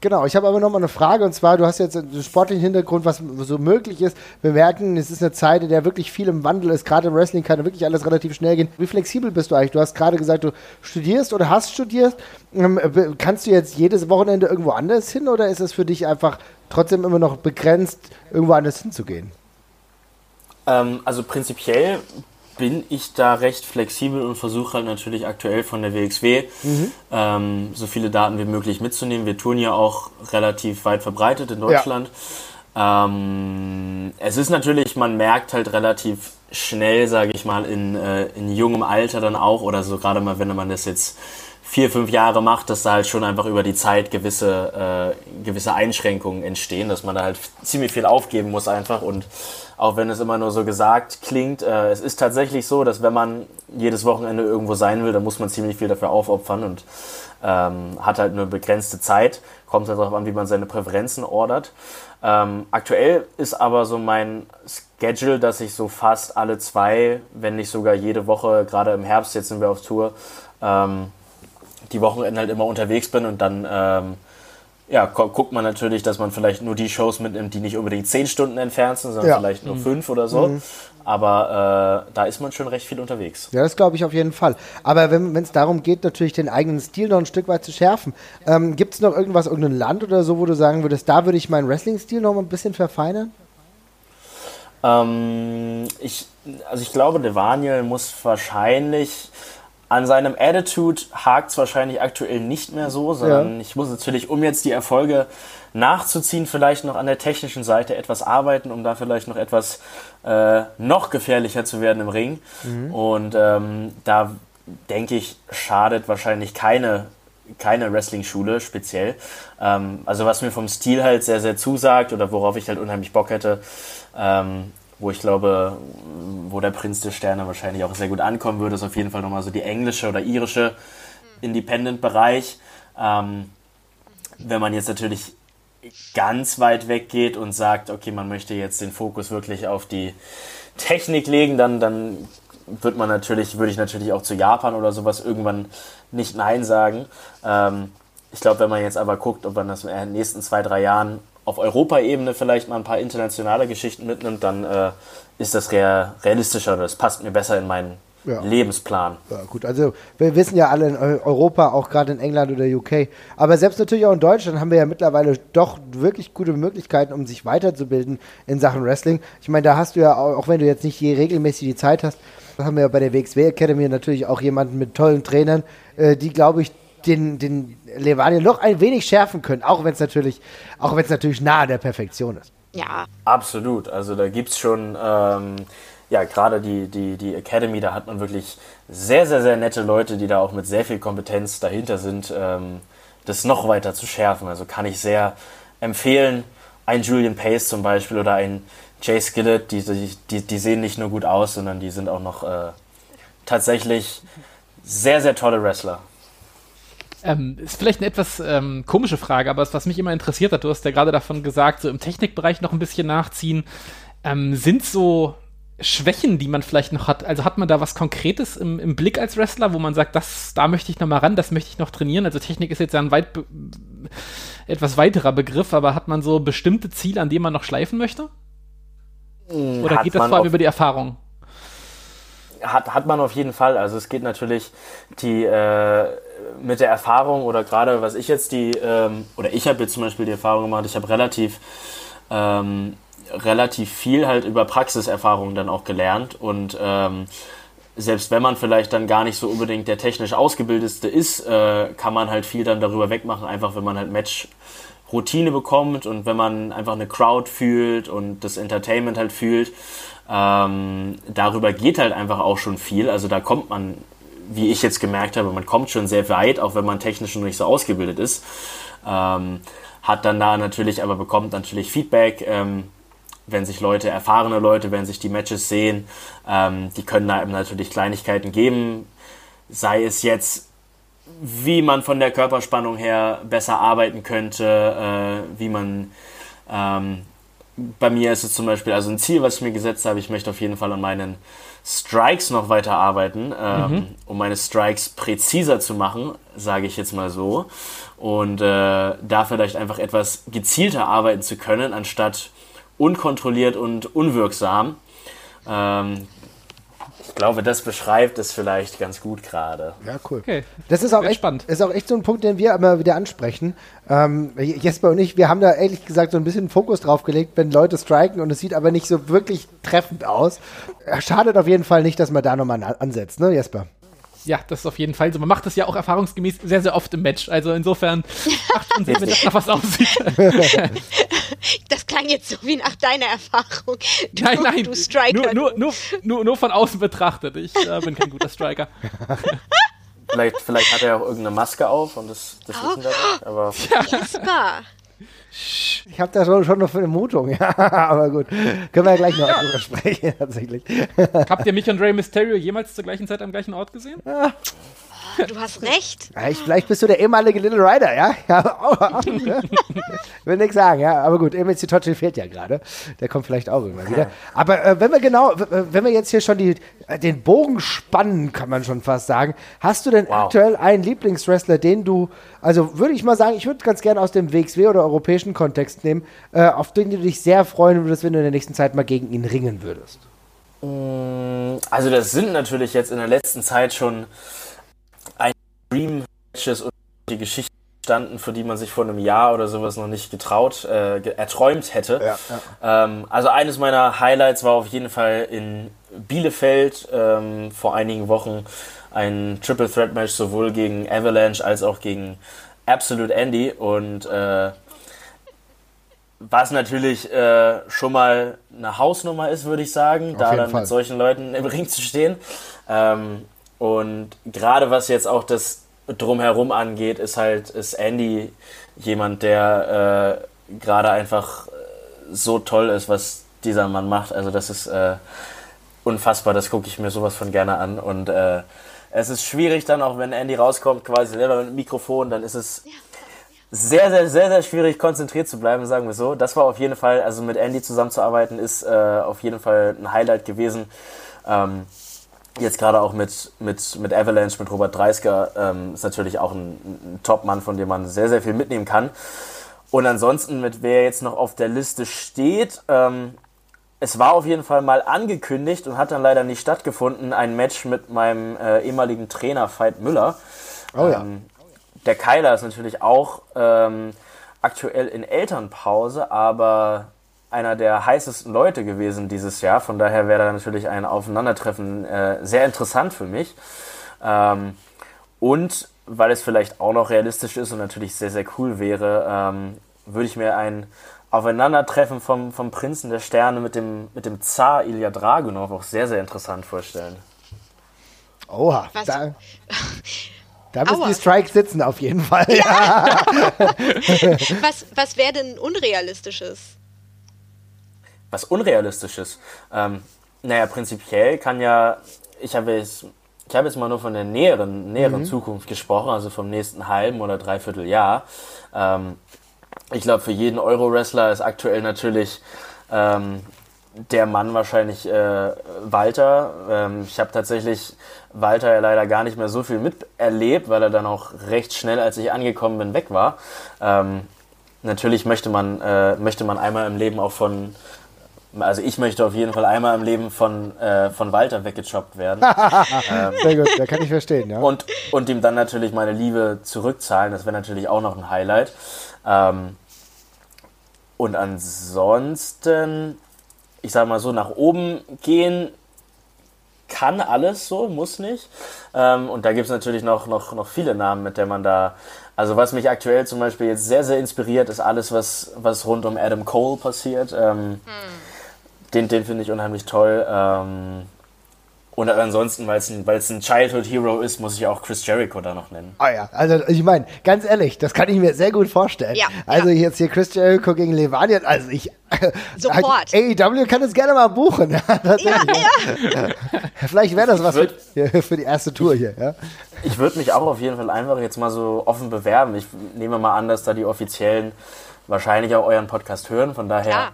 Genau, ich habe aber noch mal eine Frage und zwar, du hast jetzt einen sportlichen Hintergrund, was so möglich ist. Wir merken, es ist eine Zeit, in der wirklich viel im Wandel ist. Gerade im Wrestling kann wirklich alles relativ schnell gehen. Wie flexibel bist du eigentlich? Du hast gerade gesagt, du studierst oder hast studiert. Ähm, kannst du jetzt jedes Wochenende irgendwo anders hin oder ist es für dich einfach trotzdem immer noch begrenzt, irgendwo anders hinzugehen? Ähm, also prinzipiell bin ich da recht flexibel und versuche halt natürlich aktuell von der WXW mhm. ähm, so viele Daten wie möglich mitzunehmen. Wir tun ja auch relativ weit verbreitet in Deutschland. Ja. Ähm, es ist natürlich, man merkt halt relativ schnell, sage ich mal, in, äh, in jungem Alter dann auch oder so gerade mal, wenn man das jetzt vier, fünf Jahre macht, dass da halt schon einfach über die Zeit gewisse, äh, gewisse Einschränkungen entstehen, dass man da halt ziemlich viel aufgeben muss einfach und auch wenn es immer nur so gesagt klingt, äh, es ist tatsächlich so, dass wenn man jedes Wochenende irgendwo sein will, dann muss man ziemlich viel dafür aufopfern und ähm, hat halt eine begrenzte Zeit. Kommt halt darauf an, wie man seine Präferenzen ordert. Ähm, aktuell ist aber so mein Schedule, dass ich so fast alle zwei, wenn nicht sogar jede Woche, gerade im Herbst, jetzt sind wir auf Tour, ähm, die Wochenende halt immer unterwegs bin und dann ähm, ja, guckt man natürlich, dass man vielleicht nur die Shows mitnimmt, die nicht unbedingt zehn Stunden entfernt sind, sondern ja. vielleicht nur mhm. fünf oder so. Mhm. Aber äh, da ist man schon recht viel unterwegs. Ja, das glaube ich auf jeden Fall. Aber wenn es darum geht, natürlich den eigenen Stil noch ein Stück weit zu schärfen, ähm, gibt es noch irgendwas, irgendein Land oder so, wo du sagen würdest, da würde ich meinen Wrestling-Stil noch mal ein bisschen verfeinern? Ähm, ich, also ich glaube, Devaniel muss wahrscheinlich an seinem Attitude hakt es wahrscheinlich aktuell nicht mehr so, sondern ja. ich muss natürlich, um jetzt die Erfolge nachzuziehen, vielleicht noch an der technischen Seite etwas arbeiten, um da vielleicht noch etwas äh, noch gefährlicher zu werden im Ring. Mhm. Und ähm, da denke ich, schadet wahrscheinlich keine keine Wrestling-Schule speziell. Ähm, also was mir vom Stil halt sehr, sehr zusagt oder worauf ich halt unheimlich Bock hätte, ähm, wo ich glaube, wo der Prinz der Sterne wahrscheinlich auch sehr gut ankommen würde, ist auf jeden Fall nochmal so die englische oder irische Independent-Bereich. Ähm, wenn man jetzt natürlich ganz weit weggeht und sagt, okay, man möchte jetzt den Fokus wirklich auf die Technik legen, dann, dann wird man natürlich, würde ich natürlich auch zu Japan oder sowas irgendwann nicht Nein sagen. Ähm, ich glaube, wenn man jetzt aber guckt, ob man das in den nächsten zwei, drei Jahren auf Europaebene vielleicht mal ein paar internationale Geschichten mitnimmt, dann äh, ist das real, realistischer oder das passt mir besser in meinen ja. Lebensplan. Ja, gut, also wir wissen ja alle in Europa, auch gerade in England oder UK, aber selbst natürlich auch in Deutschland haben wir ja mittlerweile doch wirklich gute Möglichkeiten, um sich weiterzubilden in Sachen Wrestling. Ich meine, da hast du ja, auch, auch wenn du jetzt nicht je regelmäßig die Zeit hast, haben wir ja bei der WXW Academy natürlich auch jemanden mit tollen Trainern, äh, die, glaube ich, den, den Levania noch ein wenig schärfen können, auch wenn es natürlich, auch wenn es natürlich nahe der Perfektion ist. Ja. Absolut. Also da gibt es schon, ähm, ja, gerade die, die, die Academy, da hat man wirklich sehr, sehr, sehr nette Leute, die da auch mit sehr viel Kompetenz dahinter sind, ähm, das noch weiter zu schärfen. Also kann ich sehr empfehlen. Ein Julian Pace zum Beispiel oder ein Jay Skillett, die, die, die sehen nicht nur gut aus, sondern die sind auch noch äh, tatsächlich sehr, sehr tolle Wrestler. Ähm, ist vielleicht eine etwas ähm, komische Frage, aber was mich immer interessiert hat, du hast ja gerade davon gesagt, so im Technikbereich noch ein bisschen nachziehen. Ähm, sind so Schwächen, die man vielleicht noch hat? Also hat man da was Konkretes im, im Blick als Wrestler, wo man sagt, das, da möchte ich noch mal ran, das möchte ich noch trainieren? Also Technik ist jetzt ja ein weit etwas weiterer Begriff, aber hat man so bestimmte Ziele, an denen man noch schleifen möchte? Hm, Oder hat geht das vor allem über die Erfahrung? Hat, hat man auf jeden Fall. Also es geht natürlich die äh, mit der Erfahrung oder gerade was ich jetzt die, ähm, oder ich habe jetzt zum Beispiel die Erfahrung gemacht, ich habe relativ, ähm, relativ viel halt über Praxiserfahrung dann auch gelernt und ähm, selbst wenn man vielleicht dann gar nicht so unbedingt der technisch ausgebildetste ist, äh, kann man halt viel dann darüber wegmachen, einfach wenn man halt Match Routine bekommt und wenn man einfach eine Crowd fühlt und das Entertainment halt fühlt, ähm, darüber geht halt einfach auch schon viel. Also da kommt man wie ich jetzt gemerkt habe, man kommt schon sehr weit, auch wenn man technisch noch nicht so ausgebildet ist. Ähm, hat dann da natürlich, aber bekommt natürlich Feedback, ähm, wenn sich Leute, erfahrene Leute, wenn sich die Matches sehen, ähm, die können da eben natürlich Kleinigkeiten geben, sei es jetzt, wie man von der Körperspannung her besser arbeiten könnte, äh, wie man ähm, bei mir ist es zum Beispiel, also ein Ziel, was ich mir gesetzt habe, ich möchte auf jeden Fall an meinen Strikes noch weiter arbeiten, ähm, mhm. um meine Strikes präziser zu machen, sage ich jetzt mal so. Und äh, da vielleicht einfach etwas gezielter arbeiten zu können, anstatt unkontrolliert und unwirksam. Ähm, ich glaube, das beschreibt es vielleicht ganz gut gerade. Ja, cool. Okay. Das ist auch, echt, spannend. ist auch echt so ein Punkt, den wir immer wieder ansprechen. Ähm, Jesper und ich, wir haben da ehrlich gesagt so ein bisschen Fokus drauf gelegt, wenn Leute striken und es sieht aber nicht so wirklich treffend aus. Schadet auf jeden Fall nicht, dass man da nochmal ansetzt, ne, Jesper? Ja, das ist auf jeden Fall so. Man macht das ja auch erfahrungsgemäß sehr, sehr oft im Match. Also insofern macht schon Sinn, wenn das nach was aussieht. Das klang jetzt so wie nach deiner Erfahrung. Du, nein, nein, du Striker. Nur, nur, nur, nur, von außen betrachtet. Ich äh, bin kein guter Striker. vielleicht, vielleicht hat er auch irgendeine Maske auf und das, das oh. wissen wir nicht. Aber ja. Ich habe da schon, schon noch Vermutung, ja, aber gut. Können wir ja gleich noch ja. drüber sprechen, tatsächlich. Habt ihr mich und Rey Mysterio jemals zur gleichen Zeit am gleichen Ort gesehen? Ja. Du hast recht. Ja, ich, vielleicht bist du der ehemalige Little Rider, ja? ja Will nichts sagen, ja. Aber gut, MC Tochi fehlt ja gerade. Der kommt vielleicht auch irgendwann wieder. Aber äh, wenn wir genau, wenn wir jetzt hier schon die, äh, den Bogen spannen, kann man schon fast sagen, hast du denn wow. aktuell einen Lieblingswrestler, den du, also würde ich mal sagen, ich würde ganz gerne aus dem WXW oder europäischen Kontext nehmen, äh, auf den du dich sehr freuen würdest, wenn du in der nächsten Zeit mal gegen ihn ringen würdest? Mm, also das sind natürlich jetzt in der letzten Zeit schon Dream-Matches und die Geschichten standen, für die man sich vor einem Jahr oder sowas noch nicht getraut, äh, erträumt hätte. Ja, ja. Ähm, also eines meiner Highlights war auf jeden Fall in Bielefeld ähm, vor einigen Wochen ein Triple Threat Match sowohl gegen Avalanche als auch gegen Absolute Andy und äh, was natürlich äh, schon mal eine Hausnummer ist, würde ich sagen, auf da dann Fall. mit solchen Leuten im Ring zu stehen. Ähm, und gerade was jetzt auch das drumherum angeht, ist halt, ist Andy jemand, der äh, gerade einfach äh, so toll ist, was dieser Mann macht. Also das ist äh, unfassbar, das gucke ich mir sowas von gerne an. Und äh, es ist schwierig dann auch, wenn Andy rauskommt, quasi selber mit dem Mikrofon, dann ist es sehr, sehr, sehr, sehr schwierig, konzentriert zu bleiben, sagen wir so. Das war auf jeden Fall, also mit Andy zusammenzuarbeiten, ist äh, auf jeden Fall ein Highlight gewesen. Ähm, jetzt gerade auch mit, mit, mit Avalanche, mit Robert Dreisker, ähm, ist natürlich auch ein, ein Top-Mann, von dem man sehr, sehr viel mitnehmen kann. Und ansonsten, mit wer jetzt noch auf der Liste steht, ähm, es war auf jeden Fall mal angekündigt und hat dann leider nicht stattgefunden, ein Match mit meinem äh, ehemaligen Trainer Veit Müller. Oh ja. Ähm, der Keiler ist natürlich auch ähm, aktuell in Elternpause, aber einer der heißesten Leute gewesen dieses Jahr. Von daher wäre da natürlich ein Aufeinandertreffen äh, sehr interessant für mich. Ähm, und weil es vielleicht auch noch realistisch ist und natürlich sehr, sehr cool wäre, ähm, würde ich mir ein Aufeinandertreffen vom, vom Prinzen der Sterne mit dem, mit dem Zar Ilya Dragunov auch sehr, sehr interessant vorstellen. Oha, Was? da, da müssen Aua. die Strikes sitzen auf jeden Fall. Ja. was was wäre denn unrealistisches? Was Unrealistisches. Ähm, naja, prinzipiell kann ja, ich habe jetzt, ich habe jetzt mal nur von der näheren, näheren mhm. Zukunft gesprochen, also vom nächsten halben oder dreiviertel Jahr. Ähm, ich glaube, für jeden Euro-Wrestler ist aktuell natürlich ähm, der Mann wahrscheinlich äh, Walter. Ähm, ich habe tatsächlich Walter ja leider gar nicht mehr so viel miterlebt, weil er dann auch recht schnell, als ich angekommen bin, weg war. Ähm, natürlich möchte man, äh, möchte man einmal im Leben auch von, also ich möchte auf jeden Fall einmal im Leben von, äh, von Walter weggechoppt werden. ähm, Sehr gut, da kann ich verstehen, ja. Und, und ihm dann natürlich meine Liebe zurückzahlen, das wäre natürlich auch noch ein Highlight. Ähm, und ansonsten, ich sage mal so, nach oben gehen kann alles so, muss nicht. Ähm, und da gibt es natürlich noch, noch, noch viele Namen, mit denen man da. Also, was mich aktuell zum Beispiel jetzt sehr, sehr inspiriert, ist alles, was, was rund um Adam Cole passiert. Ähm, hm den, den finde ich unheimlich toll. Ähm, und ansonsten, weil es ein, ein Childhood Hero ist, muss ich auch Chris Jericho da noch nennen. Ah ja, also ich meine, ganz ehrlich, das kann ich mir sehr gut vorstellen. Ja, also ja. jetzt hier Chris Jericho gegen Levanian, also ich. Sofort. AEW kann es gerne mal buchen. ja, ja. Vielleicht wäre das was würd, für, für, die erste Tour hier. Ja? Ich würde mich auch auf jeden Fall einfach jetzt mal so offen bewerben. Ich nehme mal an, dass da die Offiziellen wahrscheinlich auch euren Podcast hören. Von daher.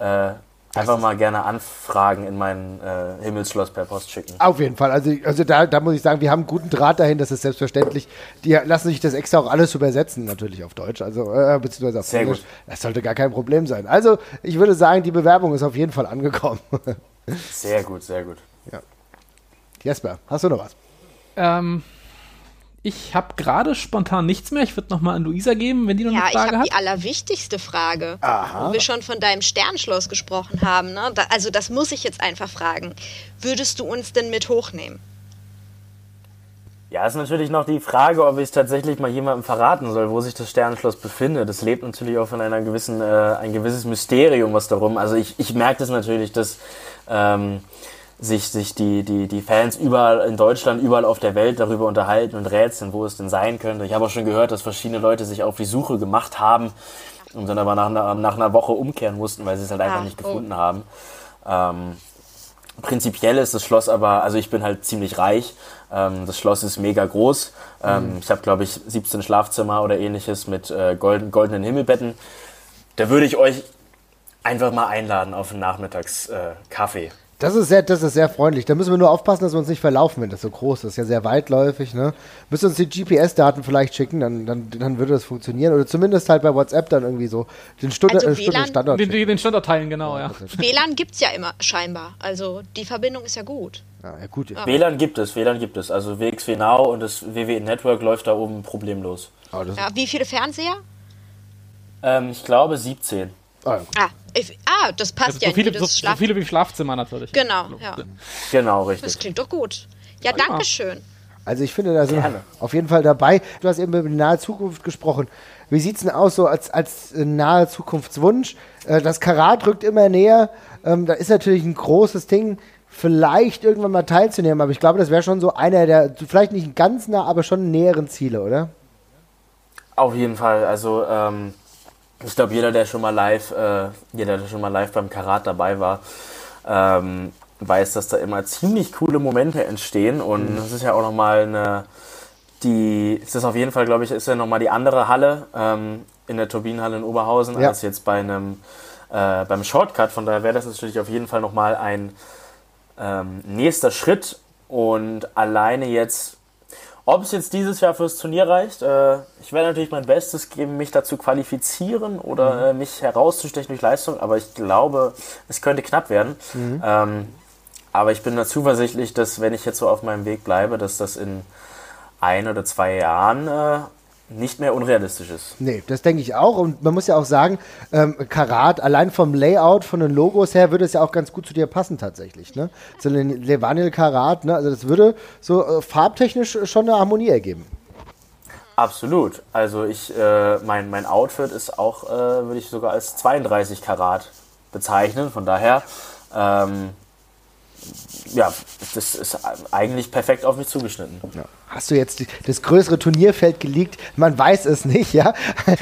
Äh, Einfach mal gerne Anfragen in mein äh, Himmelsschloss per Post schicken. Auf jeden Fall. Also, also da, da muss ich sagen, wir haben einen guten Draht dahin, das ist selbstverständlich. Die lassen sich das extra auch alles übersetzen, natürlich auf Deutsch, also äh, beziehungsweise auf Sehr Englisch. gut. Das sollte gar kein Problem sein. Also, ich würde sagen, die Bewerbung ist auf jeden Fall angekommen. Sehr gut, sehr gut. Jesper, hast du noch was? Ähm, ich habe gerade spontan nichts mehr. Ich würde nochmal an Luisa geben, wenn die noch Ja, eine ich Frage habe hat. die allerwichtigste Frage. Aha. Wo wir schon von deinem Sternschloss gesprochen haben. Ne? Da, also das muss ich jetzt einfach fragen. Würdest du uns denn mit hochnehmen? Ja, ist natürlich noch die Frage, ob ich es tatsächlich mal jemandem verraten soll, wo sich das Sternenschloss befindet. Das lebt natürlich auch von einer gewissen, äh, ein gewisses Mysterium, was darum. Also ich, ich merke das natürlich, dass ähm, sich, sich die, die, die Fans überall in Deutschland, überall auf der Welt darüber unterhalten und rätseln, wo es denn sein könnte. Ich habe auch schon gehört, dass verschiedene Leute sich auf die Suche gemacht haben und dann aber nach einer, nach einer Woche umkehren mussten, weil sie es halt einfach Ah, nicht oh. gefunden haben. Ähm, Prinzipiell ist das Schloss aber, also ich bin halt ziemlich reich. Ähm, das Schloss ist mega groß. Ähm, Ich habe, glaube ich, 17 Schlafzimmer oder ähnliches mit äh, golden, goldenen Himmelbetten. Da würde ich euch einfach mal einladen auf einen Nachmittagskaffee. Äh. Das ist, sehr, das ist sehr freundlich. Da müssen wir nur aufpassen, dass wir uns nicht verlaufen, wenn das so groß ist. Das ist ja sehr weitläufig. Ne? Müsst uns die GPS-Daten vielleicht schicken, dann, dann, dann würde das funktionieren. Oder zumindest halt bei WhatsApp dann irgendwie so den Stunde, Also äh, Stunde Standard Den, den Standort teilen, genau, ja. WLAN gibt es ja immer scheinbar. Also die Verbindung ist ja gut. Ja, ja, gut. WLAN gibt es, WLAN gibt es. Also WXW Now und das WWE Network läuft da oben problemlos. Ja, wie viele Fernseher? Ähm, ich glaube 17. ah, Ah, ich, ah das passt Also ja so, in viele, jedes so, so viele wie Schlafzimmer natürlich. Genau, ja. Genau, Das richtig. klingt doch gut. Ja, Prima. danke schön. Also ich finde, da sind wir Gerne. auf jeden Fall dabei. Du hast eben über die nahe Zukunft gesprochen. Wie sieht es denn aus so als, als äh, nahe Zukunftswunsch? Äh, das Karat rückt immer näher. Ähm, da ist natürlich ein großes Ding, vielleicht irgendwann mal teilzunehmen. Aber ich glaube, das wäre schon so einer der, vielleicht nicht ganz nah, aber schon näheren Ziele, oder? Auf jeden Fall. Also ähm, ich glaube, jeder, der schon mal live, äh, jeder, der schon mal live beim Karat dabei war, ähm, weiß, dass da immer ziemlich coole Momente entstehen. Und das ist ja auch nochmal eine, die, ist auf jeden Fall, glaube ich, ist ja nochmal die andere Halle ähm, in der Turbinenhalle in Oberhausen Ja. als jetzt bei einem äh, beim Shortcut. Von daher wäre das natürlich auf jeden Fall nochmal ein ähm, nächster Schritt. Und alleine jetzt ob es jetzt dieses Jahr fürs Turnier reicht, äh, ich werde natürlich mein Bestes geben, mich dazu qualifizieren oder äh, mich herauszustechen durch Leistung, aber ich glaube, es könnte knapp werden. Ähm, aber ich bin da zuversichtlich, dass wenn ich jetzt so auf meinem Weg bleibe, dass das in ein oder zwei Jahren äh, nicht mehr unrealistisch ist. Nee, das denke ich auch. Und man muss ja auch sagen, ähm, Karat, allein vom Layout, von den Logos her, würde es ja auch ganz gut zu dir passen tatsächlich. Ne? So ein Levanil Karat, ne? also das würde so äh, farbtechnisch schon eine Harmonie ergeben. Absolut. Also ich, äh, mein, mein Outfit ist auch, äh, würde ich sogar als 32 Karat bezeichnen. Von daher, ähm, ja, das ist eigentlich perfekt auf mich zugeschnitten. Hast du jetzt das größere Turnierfeld geleakt? Man weiß es nicht, ja?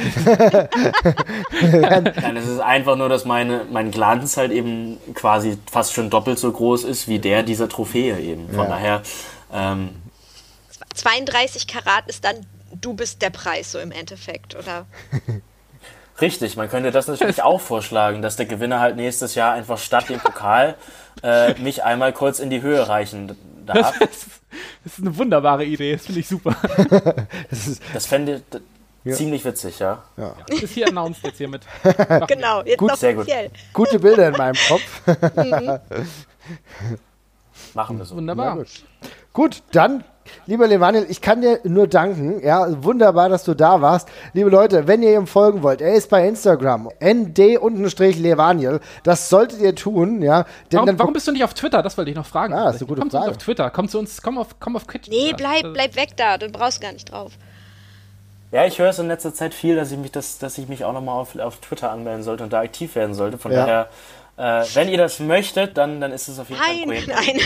Nein, es ist einfach nur, dass meine, mein Glanz halt eben quasi fast schon doppelt so groß ist wie der dieser Trophäe eben. Von Ja. daher, ähm, 32 Karat ist dann, du bist der Preis so im Endeffekt, oder? richtig, man könnte das natürlich auch vorschlagen, dass der Gewinner halt nächstes Jahr einfach statt dem Pokal äh, mich einmal kurz in die Höhe reichen darf. Das ist eine wunderbare Idee, das finde ich super. Das ist, Das fände ich d- ziemlich witzig, ja. Das ist hier announced jetzt hiermit. Genau, jetzt Gut, noch sehr gut. gute Bilder in meinem Kopf. Machen wir so. Wunderbar. gut. Gut, dann, lieber Levanil, ich kann dir nur danken. Ja, wunderbar, dass du da warst. Liebe Leute, wenn ihr ihm folgen wollt, er ist bei Instagram, nd-levanil. Das solltet ihr tun, ja. Denn Warum, warum bist du nicht auf Twitter? Das wollte ich noch fragen. Ah, das ist eine gute komm zu Frage. uns auf Twitter, komm zu uns, komm auf, komm auf Twitch. Nee, bleib, bleib weg da, du brauchst gar nicht drauf. Ja, ich höre es in letzter Zeit viel, dass ich mich, das, dass ich mich auch nochmal auf, auf Twitter anmelden sollte und da aktiv werden sollte. Von Ja. daher, äh, wenn ihr das möchtet, dann, dann ist es auf jeden Fall ein Nein, Projekt. nein.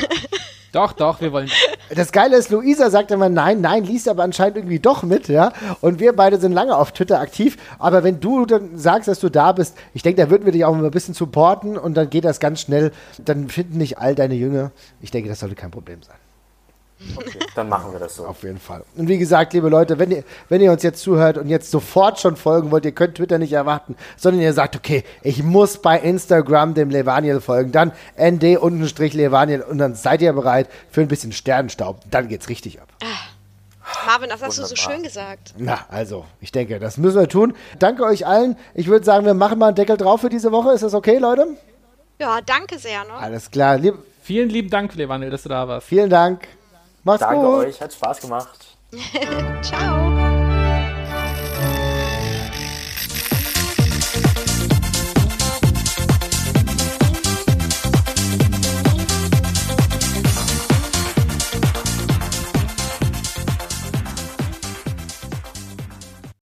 Doch, doch, wir wollen. Das Geile ist, Luisa sagt immer nein, nein, liest aber anscheinend irgendwie doch mit, ja. Und wir beide sind lange auf Twitter aktiv. Aber wenn du dann sagst, dass du da bist, ich denke, da würden wir dich auch mal ein bisschen supporten und dann geht das ganz schnell. Dann finden nicht all deine Jünger. Ich denke, das sollte kein Problem sein. Okay, dann machen wir das so. Auf jeden Fall. Und wie gesagt, liebe Leute, wenn ihr, wenn ihr uns jetzt zuhört und jetzt sofort schon folgen wollt, ihr könnt Twitter nicht erwarten, sondern ihr sagt, okay, ich muss bei Instagram dem Levaniel folgen, dann nd-levaniel und dann seid ihr bereit für ein bisschen Sternenstaub. Dann geht's richtig ab. Marvin, das hast Wunderbar. du so schön gesagt. Na, also, ich denke, das müssen wir tun. Danke euch allen. Ich würde sagen, wir machen mal einen Deckel drauf für diese Woche. Ist das okay, Leute? Ja, danke sehr. Ne? Alles klar. Lieb Vielen lieben Dank, Levaniel, dass du da warst. Vielen Dank. Macht's Danke gut. Danke euch, hat Spaß gemacht. Ciao.